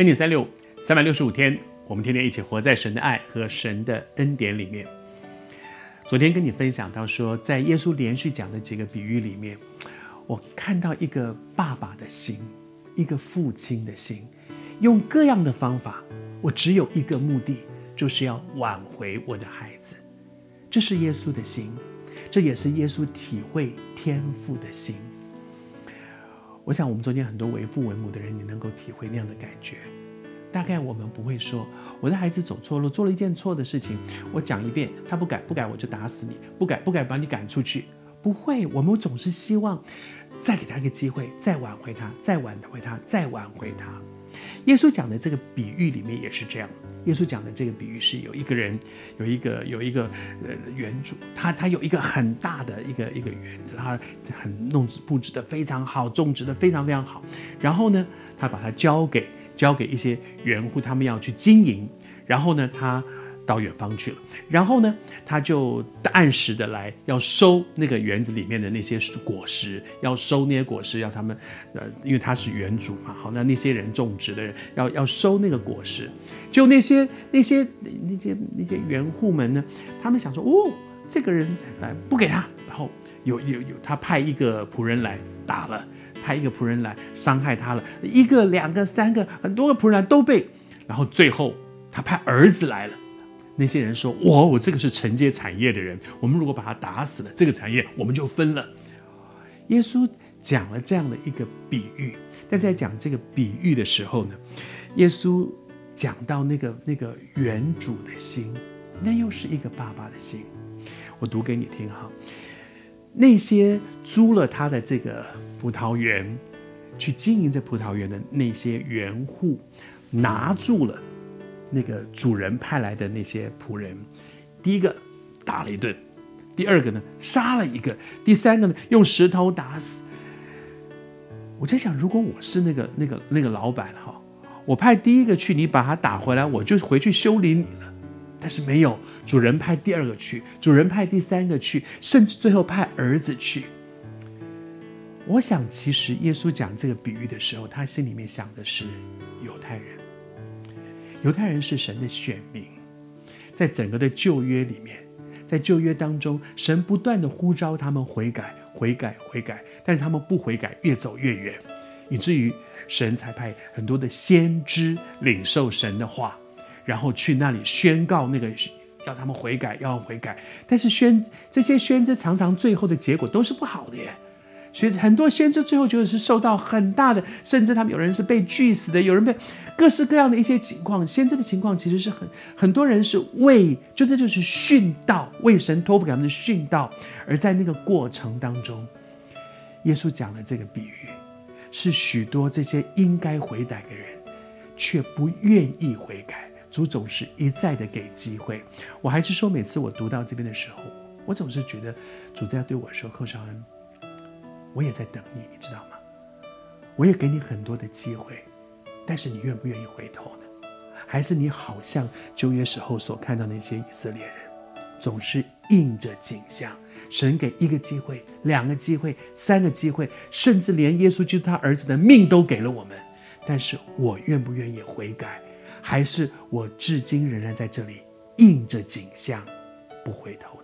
恩典三六，三百六十五天，我们天天一起活在神的爱和神的恩典里面。昨天跟你分享到说，在耶稣连续讲的几个比喻里面，我看到一个爸爸的心，一个父亲的心，用各样的方法，我只有一个目的，就是要挽回我的孩子。这是耶稣的心，这也是耶稣体会天父的心。我想，我们中间很多为父为母的人，你能够体会那样的感觉。大概我们不会说，我的孩子走错路，做了一件错的事情，我讲一遍，他不改不改，我就打死你；不改不改，把你赶出去。不会，我们总是希望再给他一个机会，再挽回他，再挽回他，再挽回他。耶稣讲的这个比喻里面也是这样。耶稣讲的这个比喻是有一个人，有一个有一个呃园主，他他有一个很大的一个一个园子，他很弄布置的非常好，种植的非常非常好。然后呢，他把它交给交给一些园户，他们要去经营。然后呢，他。到远方去了，然后呢，他就按时的来要收那个园子里面的那些果实，要收那些果实，要他们，呃，因为他是园主嘛，好，那那些人种植的人要要收那个果实，就那些那些那些那些园户们呢，他们想说，哦，这个人来不给他，然后有有有，他派一个仆人来打了，派一个仆人来伤害他了，一个两个三个很多个仆人来都被，然后最后他派儿子来了。那些人说：“我我这个是承接产业的人，我们如果把他打死了，这个产业我们就分了。”耶稣讲了这样的一个比喻，但在讲这个比喻的时候呢，耶稣讲到那个那个园主的心，那又是一个爸爸的心。我读给你听哈，那些租了他的这个葡萄园去经营这葡萄园的那些园户，拿住了。那个主人派来的那些仆人，第一个打了一顿，第二个呢杀了一个，第三个呢用石头打死。我在想，如果我是那个那个那个老板哈，我派第一个去，你把他打回来，我就回去修理你了。但是没有，主人派第二个去，主人派第三个去，甚至最后派儿子去。我想，其实耶稣讲这个比喻的时候，他心里面想的是犹太人。犹太人是神的选民，在整个的旧约里面，在旧约当中，神不断的呼召他们悔改、悔改、悔改，但是他们不悔改，越走越远，以至于神才派很多的先知领受神的话，然后去那里宣告那个要他们悔改，要悔改。但是宣这些宣知常常最后的结果都是不好的耶。所以很多先知最后就是受到很大的，甚至他们有人是被锯死的，有人被各式各样的一些情况。先知的情况其实是很很多人是为，就这就是殉道，为神托付给他们的殉道。而在那个过程当中，耶稣讲的这个比喻，是许多这些应该悔改的人，却不愿意悔改。主总是一再的给机会。我还是说，每次我读到这边的时候，我总是觉得主在对我说：“寇绍恩。”我也在等你，你知道吗？我也给你很多的机会，但是你愿不愿意回头呢？还是你好像旧约时候所看到那些以色列人，总是应着景象，神给一个机会、两个机会、三个机会，甚至连耶稣基督他儿子的命都给了我们，但是我愿不愿意悔改？还是我至今仍然在这里应着景象，不回头？